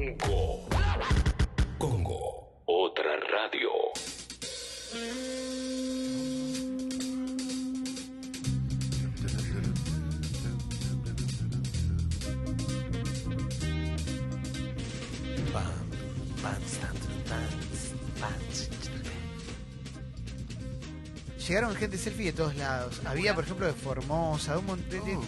Congo. Congo. Otra radio. Llegaron gente selfie de todos lados. Había, por ejemplo, de Formosa, de un montón de-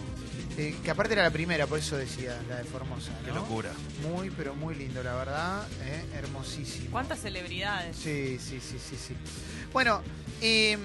de- que aparte era la primera, por eso decía la de Formosa. Qué locura. Muy, pero muy lindo, la verdad. ¿eh? Hermosísimo. ¿Cuántas celebridades? Sí, sí, sí, sí, sí. Bueno, em,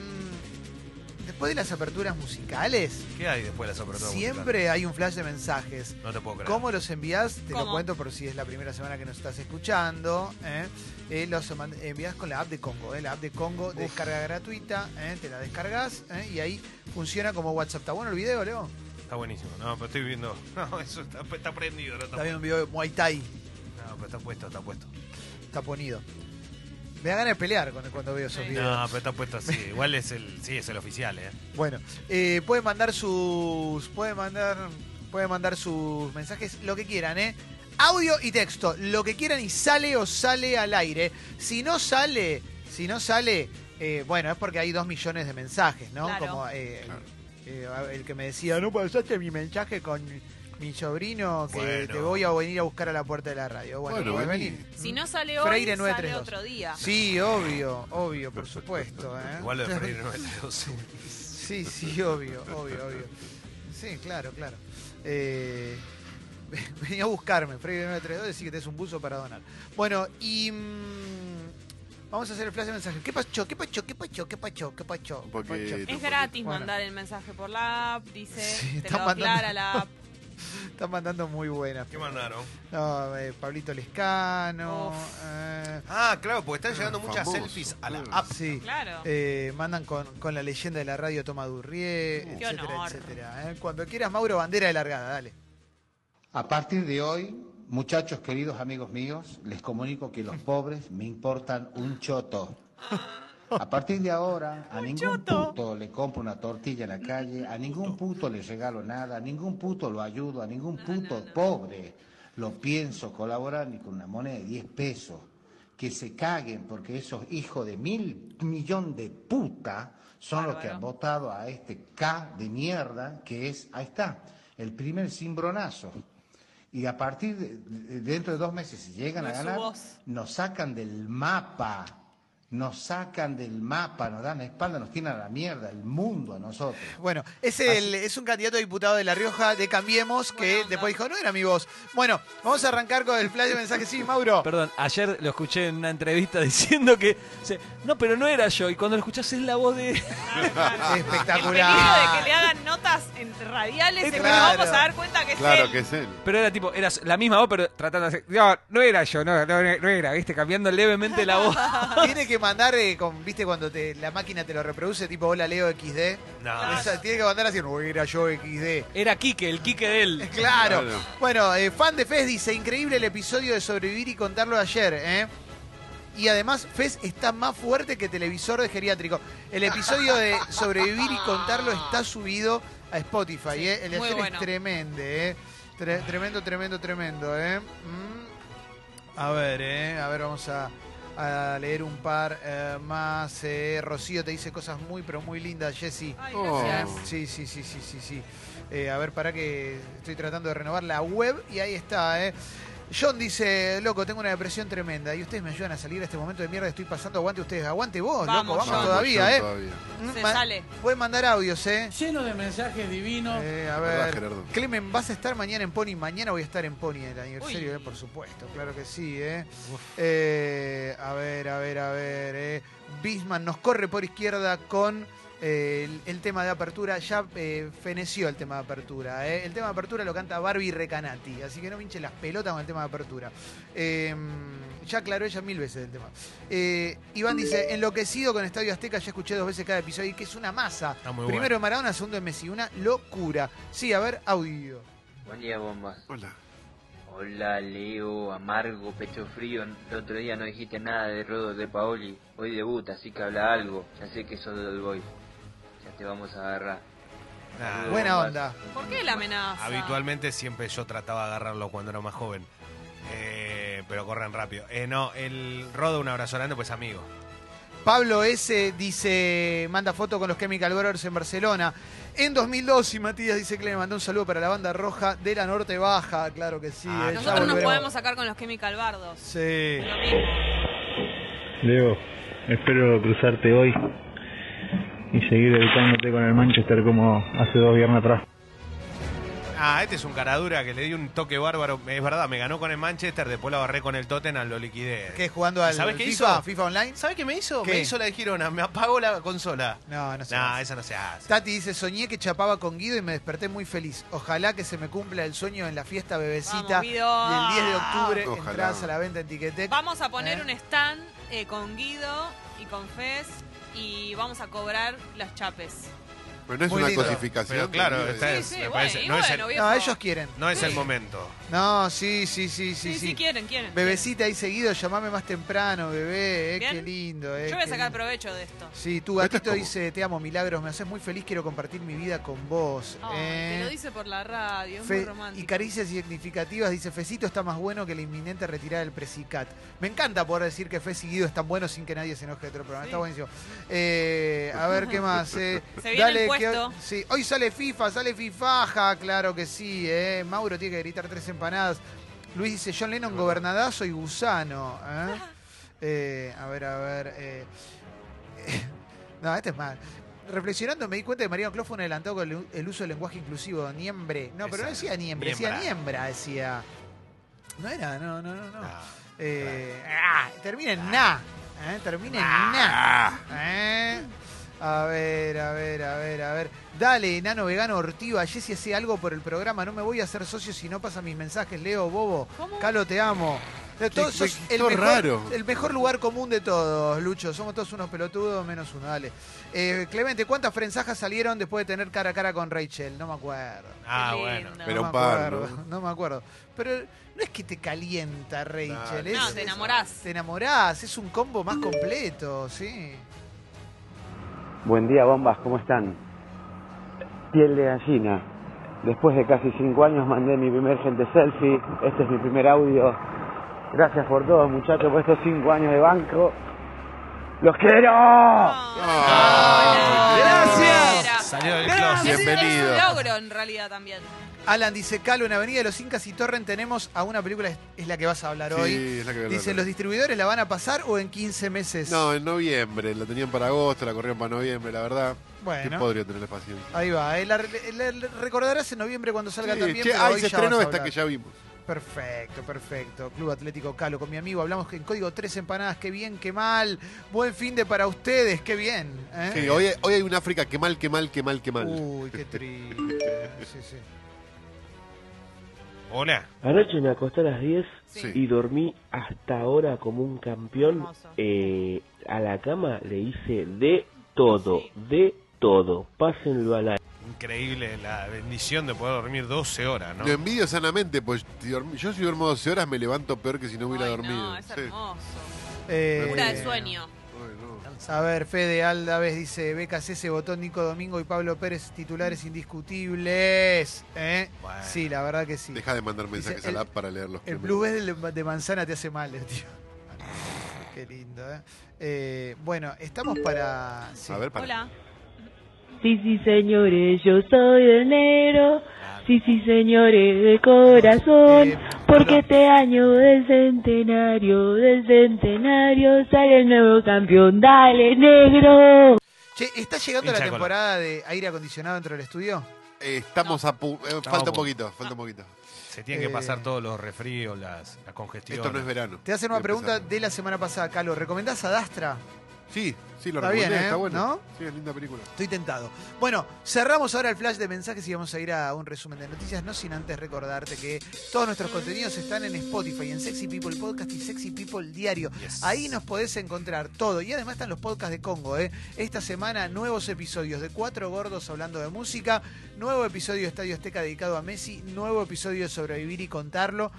después de las aperturas musicales, ¿Qué hay después de las aperturas siempre hay un flash de mensajes. No te puedo creer. ¿Cómo los envías? Te lo cuento por si es la primera semana que nos estás escuchando. ¿eh? Eh, los envías con la app de Congo. ¿eh? La app de Congo de descarga gratuita. ¿eh? Te la descargas ¿eh? y ahí funciona como WhatsApp. ¿Está bueno el video, Leo? Está buenísimo. No, pero estoy viendo. No, eso está, está prendido. No está, Está viendo un video de Muay Thai. No, pero está puesto, está puesto. Está ponido. Me da ganas de pelear cuando, cuando veo esos videos. No, pero está puesto así. Igual es el, sí, es el oficial, ¿eh? Bueno, eh, pueden mandar sus. Pueden mandar. Pueden mandar sus mensajes, lo que quieran, ¿eh? Audio y texto, lo que quieran y sale o sale al aire. Si no sale, si no sale, eh, bueno, es porque hay dos millones de mensajes, ¿no? Claro. Como eh, eh, el que me decía, no pasaste mi mensaje con mi sobrino que Bueno. te voy a venir a buscar a la puerta de la radio. Bueno, Bueno, venir. Si no sale hoy, Freire sale 932. otro día. Sí, obvio, obvio, por supuesto. ¿eh? Igual lo de Freire 92. Sí, sí, obvio, obvio, obvio. Sí, claro, claro. Eh, venía a buscarme, Freire 932, decir que tenés un buzo para donar. Bueno, y mm, vamos a hacer el flash de mensajes. ¿Qué pacho? ¿Qué pacho? ¿Qué pacho? ¿Qué pacho? ¿Qué pacho? ¿Qué pacho? Es gratis Bueno. mandar el mensaje por la app, dice, Sí, te están lo mandando- aclara la app. Están mandando muy buenas. ¿Qué mandaron? No, eh, Pablito Lescano. Eh, Ah, claro, porque están llegando muchas Famoso, selfies a la app. sí. Claro. Eh, mandan con, con la leyenda de la radio Toma Durrié, Qué etcétera, honor. etcétera. eh. Cuando quieras, Mauro, bandera de largada, dale. A partir de hoy, muchachos queridos amigos míos, les comunico que los pobres me importan un choto. A partir de ahora, a ningún puto le compro una tortilla en la calle, a ningún puto le regalo nada, a ningún puto lo ayudo, a ningún puto pobre lo pienso colaborar ni con una moneda de 10 pesos. Que se caguen porque esos hijos de mil millón de puta son los que han votado a este K de mierda que es, ahí está, el primer cimbronazo. Y a partir de, de- dentro de dos meses, si llegan a ganar, nos sacan del mapa, nos sacan del mapa, nos dan la espalda, nos tiran a la mierda, el mundo a nosotros. Bueno, es, el, es un candidato a diputado de La Rioja de Cambiemos que después dijo, no era mi voz. Bueno, vamos a arrancar con el flash de mensaje. Sí, Mauro. Perdón, ayer lo escuché en una entrevista diciendo que. No, pero no era yo. Y cuando lo escuchás es la voz de. El peligro de Espectacular. que le hagan notas en radiales, Es claro. vamos a dar cuenta que es Claro él. que es él. Pero era tipo, era la misma voz, pero tratando de hacer. No, no era yo, no, no, no era, ¿viste? Cambiando levemente la voz. Tiene que mandar, eh, con, viste, cuando te, la máquina te lo reproduce, tipo, hola Leo XD. No, Esa- tiene que mandar así, no era yo XD. Era Quique, el Quique de él. Claro. Claro. Bueno, eh, fan de Fez dice, increíble el episodio de sobrevivir y contarlo de ayer, ¿eh? Y además, Fez está más fuerte que televisor de geriátrico. El episodio de sobrevivir y contarlo está subido a Spotify, Sí, ¿eh? El de muy ayer bueno. es tremendo, ¿eh? Tre- tremendo, tremendo, tremendo, ¿eh? Mm. A ver, ¿eh? A ver, vamos a, a leer un par eh, más. eh. Rocío te dice cosas muy, pero muy lindas, Jessy. Oh. Sí, sí, sí, sí, sí, sí. Eh, a ver, para que estoy tratando de renovar la web y ahí está, ¿eh? John dice, loco, tengo una depresión tremenda y ustedes me ayudan a salir de este momento de mierda, estoy pasando, aguante ustedes, aguante vos, Vamos, loco, vamos John. todavía, ¿eh? todavía. Mm, Se ma- sale. Pueden mandar audios, ¿eh? Lleno de mensajes divinos. Eh, a Verdad, ver, Gerardo. Clemen, ¿vas a estar mañana en Pony? Mañana voy a estar en Pony en el aniversario, Uy. eh, por supuesto, claro que sí, ¿eh? Eh, a ver, a ver, a ver, ¿eh? Bisman nos corre por izquierda con eh, el, el tema de apertura, ya eh, feneció el tema de apertura, ¿eh? El tema de apertura lo canta Barbie Recanati, así que no pinche las pelotas con el tema de apertura. Eh, ya aclaró ella mil veces el tema. Eh, Iván dice, enloquecido con Estadio Azteca, ya escuché dos veces cada episodio y que es una masa. Está muy Primero bueno. en Maradona, segundo en Messi, una locura. Sí, a ver, audio. Buen día, bombas. Hola. Hola, Leo, amargo, pecho frío. El otro día no dijiste nada de Rodo de Paoli. Hoy debuta, así que habla algo. Ya sé que sos del boy. Te vamos a agarrar. Nah, Buena onda. ¿Por qué la amenaza? Habitualmente siempre yo trataba de agarrarlo cuando era más joven. Eh, pero corren rápido. Eh, no, el Rodo, un abrazo grande, pues amigo. Pablo S. dice, manda foto con los Chemical Brothers en Barcelona. En 2002, y Matías dice que le mandó un saludo para la banda roja de la Norte Baja. Claro que sí. Ah, eh, Nosotros nos podemos sacar con los Chemical Bardos. Sí. Leo, espero cruzarte hoy y seguir evitándote con el Manchester como hace dos viernes atrás. Ah, este es un caradura que le di un toque bárbaro. Es verdad, me ganó con el Manchester, después lo agarré con el Tottenham, lo liquidé. ¿Qué, jugando al ¿Sabes qué FIFA, hizo? FIFA Online? ¿Sabes qué me hizo? ¿Qué? Me hizo la de Girona, me apagó la consola. No, no sé. No, esa no se hace. Tati dice, soñé que chapaba con Guido y me desperté muy feliz. Ojalá que se me cumpla el sueño en la fiesta bebecita Vamos, del 10 de octubre. Ojalá. Entradas a la venta en Ticketek. Vamos a poner ¿Eh? un stand eh, con Guido y con Fez y vamos a cobrar las chapes. Pero no es Muy una lindo. cosificación. Pero claro, Es- sí, me bueno, parece- y no es bueno, el- viejo. No, ellos quieren. No es el momento. No, sí, sí, sí, sí, Sí, sí. sí, quieren, quieren. Bebecita ahí seguido, llamame más temprano, bebé. Eh, Bien. qué lindo, eh. Yo voy a qué sacar lindo. provecho de esto. Sí, tu Esto es gatito como- dice, te amo, milagros, me haces muy feliz, quiero compartir mi vida con vos. Ay, eh. Te lo dice por la radio, es Fe- muy y romántico. caricias significativas, dice Fecito está más bueno que la inminente retirada del Presicat. Me encanta poder decir que Fe seguido es tan bueno sin que nadie se enoje de otro programa. Sí. Está buenísimo. Eh, a ver qué más. eh. Se viene el puesto. Hoy, sí, hoy sale FIFA, sale FIFAja, claro que sí. Eh. Mauro tiene que gritar tres empanadas. Luis dice John Lennon, gobernadazo y gusano. ¿eh? Eh, a ver, a ver. eh. no, este es mal. Reflexionando me di cuenta que Mariano Clos fue un adelantado con el, el uso del lenguaje inclusivo, niembre. No, pero no decía niembre, decía niembra. decía. No era, no, no, no. no. Ah, Eh, ah, termina en na. ¿eh? Termina en na. A ver, a ver, a ver, a ver. Dale, enano vegano Ortiva. Jessy, hace algo por el programa. No me voy a hacer socio si no pasa mis mensajes. Leo, bobo. ¿Cómo? Calo, te amo. De todos qué- sos qué el, mejor, raro. el mejor lugar común de todos, Lucho. Somos todos unos pelotudos, menos uno. Dale. Eh, Clemente, ¿cuántas frenzajas salieron después de tener cara a cara con Rachel? No me acuerdo. Ah, bueno. lindo. Pero no un me par, acuerdo, ¿no? no me acuerdo. Pero no es que te calienta Rachel. Es- No, te es- enamorás. Te enamorás, es un combo más completo, sí. Buen día, bombas, ¿cómo están? Piel de gallina. Después de casi cinco años mandé mi primer gente selfie. Este es mi primer audio. Gracias por todo, muchachos, por estos cinco años de banco. ¡Los quiero! Salió del Gracias. closet. Bienvenido. Es un logro en realidad también. Alan dice, Calo, en Avenida de los Incas y Torren tenemos a una película, es- es la que vas a hablar hoy. Sí, es la que voy a Dice, hablar. ¿los distribuidores la van a pasar o en 15 meses? No, en noviembre. La tenían para agosto, la corrieron para noviembre, la verdad. ¿Qué bueno, podría tener paciencia? ahí va. eh, la- la- la recordarás en noviembre cuando salga Sí, también. che, pero ay, hoy se ya estrenó vas a esta hablar. que ya vimos. Perfecto, perfecto. Club Atlético Calo, con mi amigo hablamos que en código tres empanadas, qué bien, qué mal. Buen fin de para ustedes, qué bien. ¿eh? Sí, hoy, hoy hay un África que mal, que mal, que mal, que mal. Uy, qué triste. Sí, sí. Hola. Anoche me acosté a las 10 Sí. y dormí hasta ahora como un campeón. Eh, a la cama le hice de todo, de todo. Pásenlo al aire. Increíble la bendición de poder dormir 12 horas, ¿no? Lo envidio sanamente, pues yo si duermo 12 horas me levanto peor que si no hubiera Ay, dormido. No, es hermoso. Eh, Pura de sueño. A ver, Fede Aldaves dice, Becas ese botón Nico Domingo y Pablo Pérez titulares indiscutibles. ¿eh? Bueno. Sí, la verdad que sí. Deja de mandar mensajes el- a la app para leerlos. El blue de, de manzana te hace mal, eh, tío. Qué lindo, ¿eh? Eh, bueno, estamos para... sí. A ver, para. Hola. Sí, sí, señores, yo soy del negro. Sí, sí, señores, de corazón. Eh, Porque este año del centenario, del centenario, sale el nuevo campeón. Dale, negro. Che, ¿está llegando Hincha la de temporada de aire acondicionado dentro del estudio? Eh, estamos a pu- eh, falta un poquito, falta un poquito. Se tienen que Eh, pasar todos los refríos, las, las congestiones. Esto no es verano. Te hacen una pregunta de la semana pasada, Calo. ¿Recomendás a Dastra? Sí, sí, lo Está recomendé, bien, ¿eh? está bueno. ¿No? Sí, es linda película. Estoy tentado. Bueno, cerramos ahora el flash de mensajes y vamos a ir a un resumen de noticias, no sin antes recordarte que todos nuestros contenidos están en Spotify, en Sexy People Podcast y Sexy People Diario. Yes. Ahí nos podés encontrar todo. Y además están los podcasts de Congo, ¿eh? Esta semana nuevos episodios de Cuatro Gordos hablando de música, nuevo episodio de Estadio Azteca dedicado a Messi, nuevo episodio de Sobrevivir y Contarlo.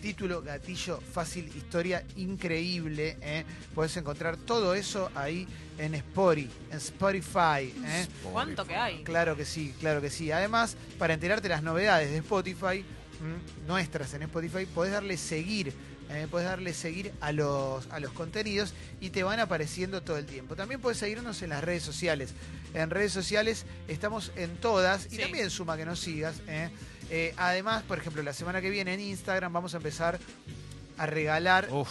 Título, gatillo, fácil, historia increíble. ¿eh? Podés encontrar todo eso ahí en Spotify. En Spotify ¿eh? ¿Cuánto que hay? Claro que sí, claro que sí. Además, para enterarte las novedades de Spotify, nuestras en Spotify, podés darle seguir. eh, podés darle seguir a los, a los contenidos y te van apareciendo todo el tiempo. También podés seguirnos en las redes sociales. En redes sociales estamos en todas y también suma que nos sigas. eh. Eh, además, por ejemplo, la semana que viene en Instagram vamos a empezar a regalar Uf,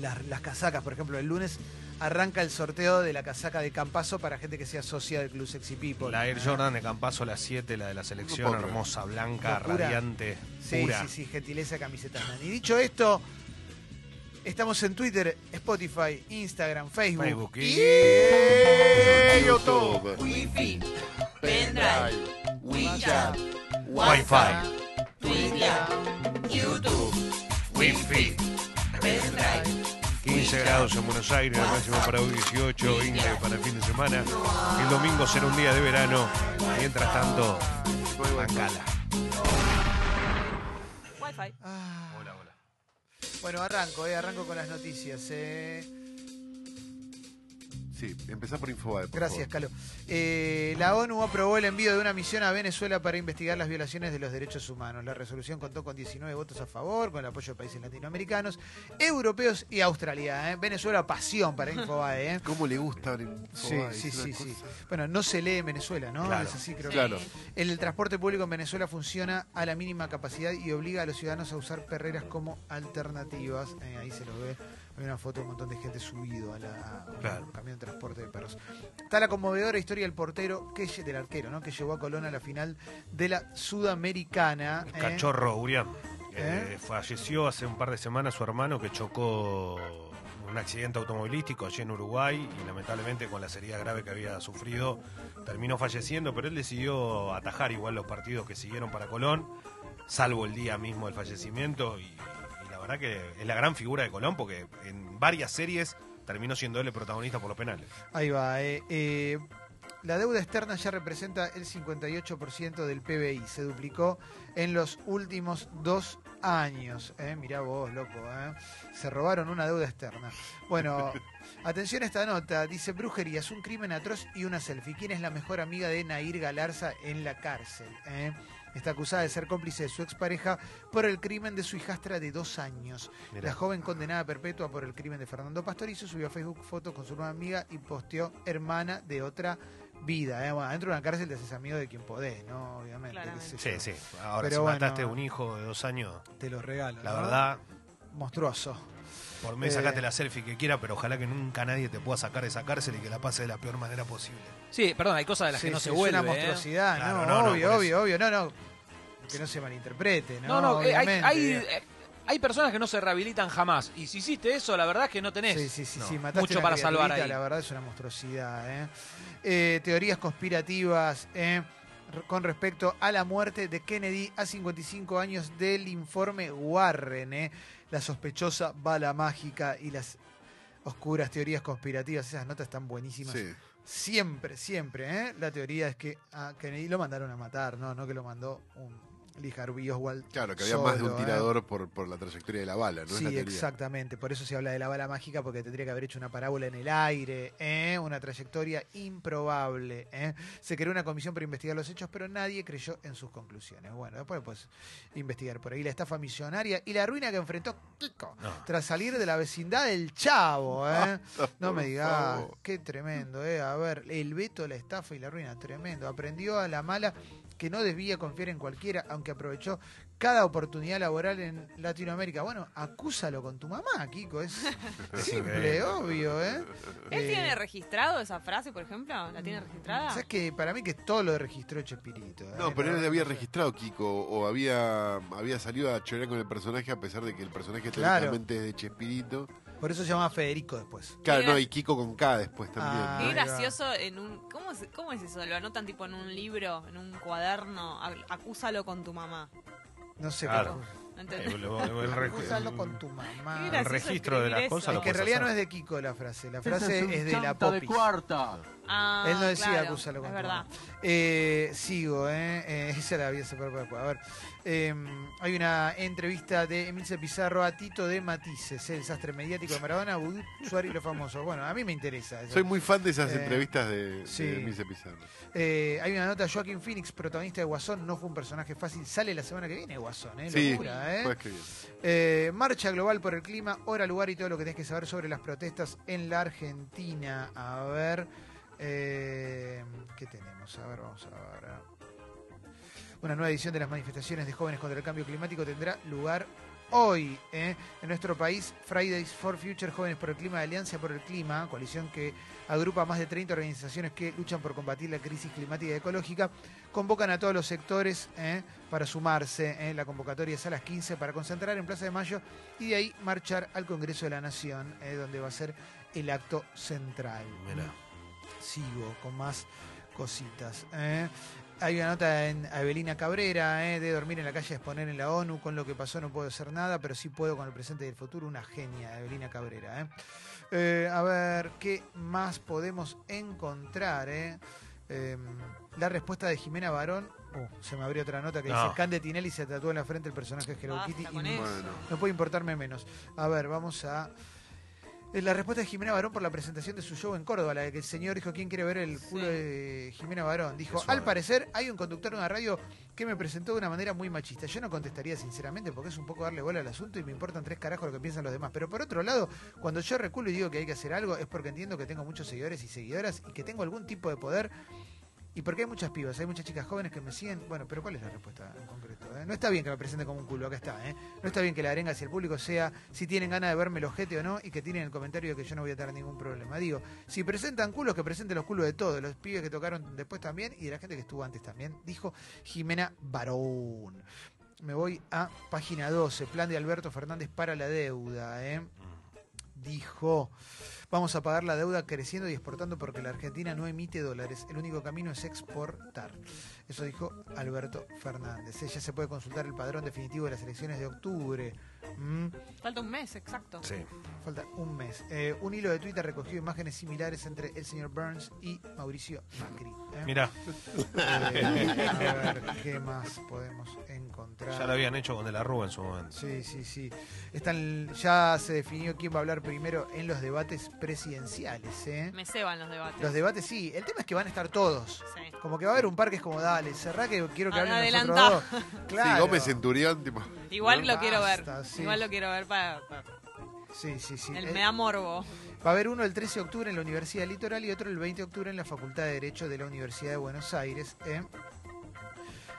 las, las casacas. Por ejemplo, el lunes arranca el sorteo de la casaca de Campazo para gente que sea socia del Club Sexy People. la Air Ah, Jordan de Campazo, la 7, la de la selección, hermosa, blanca, Locura. radiante, Sí, pura. sí, sí, gentileza camisetas. man. Y dicho esto, estamos en Twitter, Spotify, Instagram, Facebook. Facebook y- y YouTube. Wi-Fi, pendrive, WeChat, Wi-Fi, Twitter, YouTube, Wi-Fi, pendrive. 15 grados en Buenos Aires, máximo para hoy 18, 20 para el fin de semana. El domingo será un día de verano. Mientras tanto, bancala. Wi-Fi. Ah, Hola, hola. bueno, arranco, eh, arranco con las noticias. eh. Sí, empezá por Infobae. por Gracias, favor. Calo. Eh, la ONU aprobó el envío de una misión a Venezuela para investigar las violaciones de los derechos humanos. La resolución contó con 19 votos a favor, con el apoyo de países latinoamericanos, europeos y Australia. ¿eh? Venezuela, pasión para Infobae. ¿eh? ¿Cómo le gusta Infobae? sí, sí, sí. Bueno, no se lee en Venezuela, ¿no? Claro. Es así, creo que- Claro. El transporte público en Venezuela funciona a la mínima capacidad y obliga a los ciudadanos a usar perreras como alternativas. Eh, ahí se lo ve. Hay una foto de un montón de gente subido a, la, a un camión de transporte de perros. Está la conmovedora historia del portero, que, del arquero, ¿no? Que llevó a Colón a la final de la Sudamericana. El ¿eh? cachorro, Urián. ¿Eh? Eh, falleció hace un par de semanas su hermano que chocó un accidente automovilístico allí en Uruguay y lamentablemente con la herida grave que había sufrido terminó falleciendo, pero él decidió atajar igual los partidos que siguieron para Colón, salvo el día mismo del fallecimiento y, verdad que es la gran figura de Colón porque en varias series terminó siendo él el protagonista por los penales. Ahí va. eh, eh, la deuda externa ya representa el 58% del PBI. Se duplicó en los últimos dos años. Eh, mirá vos, loco. eh. Se robaron una deuda externa. Bueno, atención a esta nota. Dice brujería, es un crimen atroz y una selfie. ¿Quién es la mejor amiga de Nair Galarza en la cárcel? eh? Está acusada de ser cómplice de su expareja por el crimen de su hijastra de dos años. Mirá. La joven condenada a perpetua por el crimen de Fernando Pastorizo subió a Facebook fotos con su nueva amiga y posteó hermana de otra vida. ¿eh? Bueno, dentro de una cárcel te haces amigo de quien podés, ¿no? Obviamente. Sí, sí. Ahora Pero si bueno, mataste un hijo de dos años, Te lo regalo. la ¿no? verdad, Monstruoso. Por mí Eh. sacate la selfie que quiera, pero ojalá que nunca nadie te pueda sacar de esa cárcel y que la pase de la peor manera posible. Sí, perdón, hay cosas de las Sí, que no sí, se es vuelve. una ¿eh? monstruosidad, Claro, no, no, no, obvio, obvio, obvio. No, no. Que no se malinterprete, ¿no? No, no, eh, hay, Obviamente. hay, eh, hay personas que no se rehabilitan jamás. Y si hiciste eso, la verdad es que no tenés Sí, sí, sí, no, sí, mataste mucho para salvar ahí. La verdad es una monstruosidad. ¿eh? Eh, teorías conspirativas ¿eh? Con respecto a la muerte de Kennedy a 55 años del informe Warren. ¿eh? La sospechosa bala mágica y las oscuras teorías conspirativas. Esas notas están buenísimas. Sí. Siempre, siempre. ¿eh? La teoría es que a Kennedy lo mandaron a matar, no, no que lo mandó un Lee Harvey Oswald. Claro, que había más de un ¿eh? tirador por, por la trayectoria de la bala, ¿no? es Sí, la teoría. exactamente. Por eso se habla de la bala mágica, porque tendría que haber hecho una parábola en el aire, ¿eh? una trayectoria improbable. ¿eh? Se creó una comisión para investigar los hechos, pero nadie creyó en sus conclusiones. Bueno, después pues investigar por ahí la estafa millonaria y la ruina que enfrentó Kiko No. tras salir de la vecindad del Chavo. ¿eh? No Por me digas, qué tremendo. ¿eh? A ver, el veto, la estafa y la ruina, tremendo. Aprendió a la mala que no debía confiar en cualquiera, aunque aprovechó cada oportunidad laboral en Latinoamérica. Bueno, acúsalo con tu mamá, Kiko. Es simple, obvio, ¿eh? ¿Él Eh, tiene registrado esa frase, por ejemplo? ¿La tiene registrada? ¿Sabes que Para mí que todo lo registró Chespirito. ¿eh? No, pero él había registrado Kiko o había, había salido a chorear con el personaje a pesar de que el personaje Claro. es de Chespirito. Por eso se llama Federico después. Claro, Mira. no, y Kiko con K después también. Ah, Qué gracioso en un... ¿cómo es, ¿Cómo es eso? ¿Lo anotan tipo en un libro, en un cuaderno? A- Acúsalo con tu mamá. No sé Claro. ¿No entendés? Eh, lo- lo- el, reg- Acúsalo con tu mamá. Qué gracioso registro de las escribir cosas lo Es que en puedes realidad no es de Kiko la frase. La frase es, de la Popis. cuarta. Ah, Él no decía claro, acúsalo con Es verdad. Eh, sigo, ¿eh? eh esa la había separado para después. A ver, eh, hay una entrevista de Emilce Pizarro a Tito de Matices, el desastre mediático de Maradona, Vudú, Suárez y los famosos. Bueno, a mí me interesa. eso. Soy muy fan de esas Eh, entrevistas de, sí. de Mise Pizarro. Eh, hay una nota, Joaquín Phoenix, protagonista de Guasón, no fue un personaje fácil, sale la semana que viene Guasón, ¿eh? Sí, Locura, ¿eh? Eh, marcha global por el clima, hora, lugar y todo lo que tenés que saber sobre las protestas en la Argentina. A ver, eh, ¿qué tenemos? A ver, vamos a ver. Una nueva edición de las manifestaciones de jóvenes contra el cambio climático tendrá lugar hoy ¿eh? en nuestro país. Fridays for Future, Jóvenes por el Clima, Alianza por el Clima, coalición que agrupa más de 30 organizaciones que luchan por combatir la crisis climática y ecológica, convocan a todos los sectores ¿eh? para sumarse. ¿eh? La convocatoria es a las 15 para concentrar en Plaza de Mayo y de ahí marchar al Congreso de la Nación, donde va a ser el acto central. Mirá. Sigo con más cositas. ¿eh? Hay una nota en Evelina Cabrera, ¿eh? de dormir en la calle, exponer en la ONU, con lo que pasó no puedo hacer nada, pero sí puedo con el presente y el futuro, una genia, Evelina Cabrera. ¿eh? Eh, a ver, ¿qué más podemos encontrar? eh? Eh, la respuesta de Jimena Barón. Uh, se me abrió otra nota que No. dice Cande Tinelli se tatuó en la frente el personaje de Hello Kitty. y no- no puede importarme menos. A ver, vamos a. La respuesta de Jimena Barón por la presentación de su show en Córdoba, la de que el señor dijo, ¿quién quiere ver el culo Sí. de Jimena Barón? Dijo, al parecer hay un conductor de una radio que me presentó de una manera muy machista. Yo no contestaría sinceramente porque es un poco darle bola al asunto y me importan tres carajos lo que piensan los demás. Pero por otro lado, cuando yo reculo y digo que hay que hacer algo es porque entiendo que tengo muchos seguidores y seguidoras y que tengo algún tipo de poder y porque hay muchas pibas, hay muchas chicas jóvenes que me siguen. Bueno, pero ¿cuál es la respuesta en concreto? eh? No está bien que me presenten como un culo, acá está. ¿eh? No está bien que la arenga hacia el público sea si tienen ganas de verme el ojete o no y que tienen el comentario de que yo no voy a tener ningún problema. Digo, si presentan culos, que presenten los culos de todos, los pibes que tocaron después también y de la gente que estuvo antes también, dijo Jimena Barón. Me voy a página 12, plan de Alberto Fernández para la deuda. ¿eh? Dijo, vamos a pagar la deuda creciendo y exportando porque la Argentina no emite dólares. El único camino es exportar. Eso dijo Alberto Fernández. Ella se puede consultar el padrón definitivo de las elecciones de octubre. Mm, Falta un mes, exacto. Sí. falta un mes. Eh, un hilo de Twitter recogió imágenes similares entre el señor Burns y Mauricio Macri. ¿eh? Mira, Eh, a ver, ¿qué más podemos encontrar? ya lo habían hecho con De la Rúa en su momento. Sí, sí, sí. Están, ya se definió quién va a hablar primero en los debates presidenciales. ¿eh? Me ceban los debates. Los debates sí. El tema es que van a estar todos. Sí. Como que va a haber un par que es como, dale, cerrá que quiero que hablen adelantá. nosotros dos. Claro. Sí, Gómez Centurión, tipo. Igual No, lo quiero ver. basta, sí. Igual lo quiero ver para. para- Sí, sí, sí. el- Eh, me da morbo. Va a haber uno el 13 de octubre en la Universidad Litoral y otro el 20 de octubre en la Facultad de Derecho de la Universidad de Buenos Aires. ¿eh?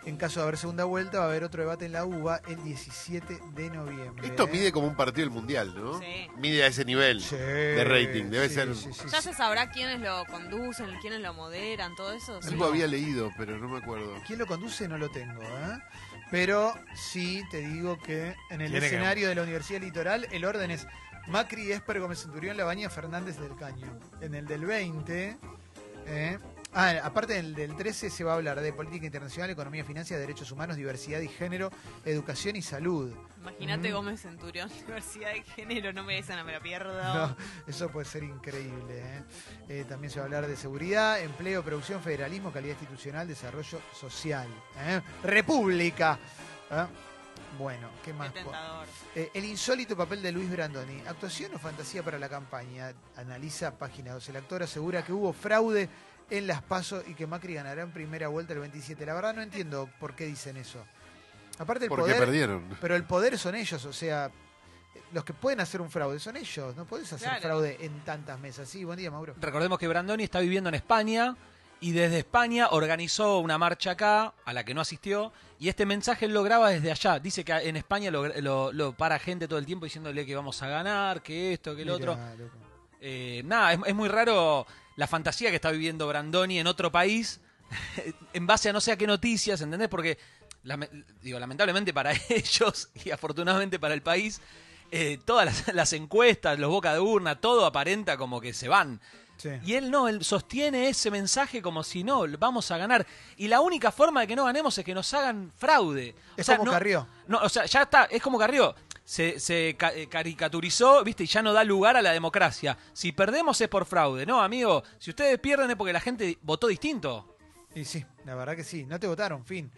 En caso de haber segunda vuelta, va a haber otro debate en la UBA el 17 de noviembre. Esto ¿eh? mide como un partido del mundial, ¿no? Sí. Mide a ese nivel Sí, de rating. Debe sí, ser. sí, sí, ¿Ya sí. se sabrá quiénes lo conducen, quiénes lo moderan, todo eso? Sí. Algo había leído, pero no me acuerdo. ¿Quién lo conduce? No lo tengo, ¿eh? Pero sí te digo que en el que- escenario de la Universidad Litoral el orden es Macri, Esper, Gómez Centurión, Labaña, Fernández del Caño. En el del 20, ¿eh? Ah, aparte del, del 13 se va a hablar de política internacional, economía, finanzas, derechos humanos, diversidad y género, educación y salud. Imagínate Mm. Gómez Centurión, Diversidad de Género, no me dicen, no me la pierdo. No, eso puede ser increíble. ¿eh? Eh, también se va a hablar de seguridad, empleo, producción, federalismo, calidad institucional, desarrollo social. ¿eh? República. ¿eh? Bueno, ¿qué Qué más? Eh, el insólito papel de Luis Brandoni. ¿Actuación o fantasía para la campaña? Analiza página 2. El actor asegura que hubo fraude en las PASO y que Macri ganará en primera vuelta el 27. La verdad no entiendo por qué dicen eso. Aparte el Porque poder, perdieron. pero el poder son ellos, o sea, los que pueden hacer un fraude son ellos. No puedes hacer Claro. fraude en tantas mesas. Sí, buen día, Mauro. Recordemos que Brandoni está viviendo en España y desde España organizó una marcha acá a la que no asistió y este mensaje él lo graba desde allá. Dice que en España lo, lo- lo para gente todo el tiempo diciéndole que vamos a ganar, que esto, que el otro. Eh, nada, es, es muy raro la fantasía que está viviendo Brandoni en otro país en base a no sé a qué noticias, ¿entendés? Porque, digo, lamentablemente para ellos y afortunadamente para el país, eh, todas las, las encuestas, los boca de urna, todo aparenta como que se van. Sí. Y él no, él sostiene ese mensaje como si no, vamos a ganar. Y la única forma de que no ganemos es que nos hagan fraude. O Es sea, como no- Carrió. No, o sea, ya está, es como Carrió. Se, se eh, caricaturizó, ¿viste? Y ya no da lugar a la democracia. Si perdemos es por fraude. No, amigo, si ustedes pierden es porque la gente votó distinto. Y sí, la verdad que sí. No te votaron, fin.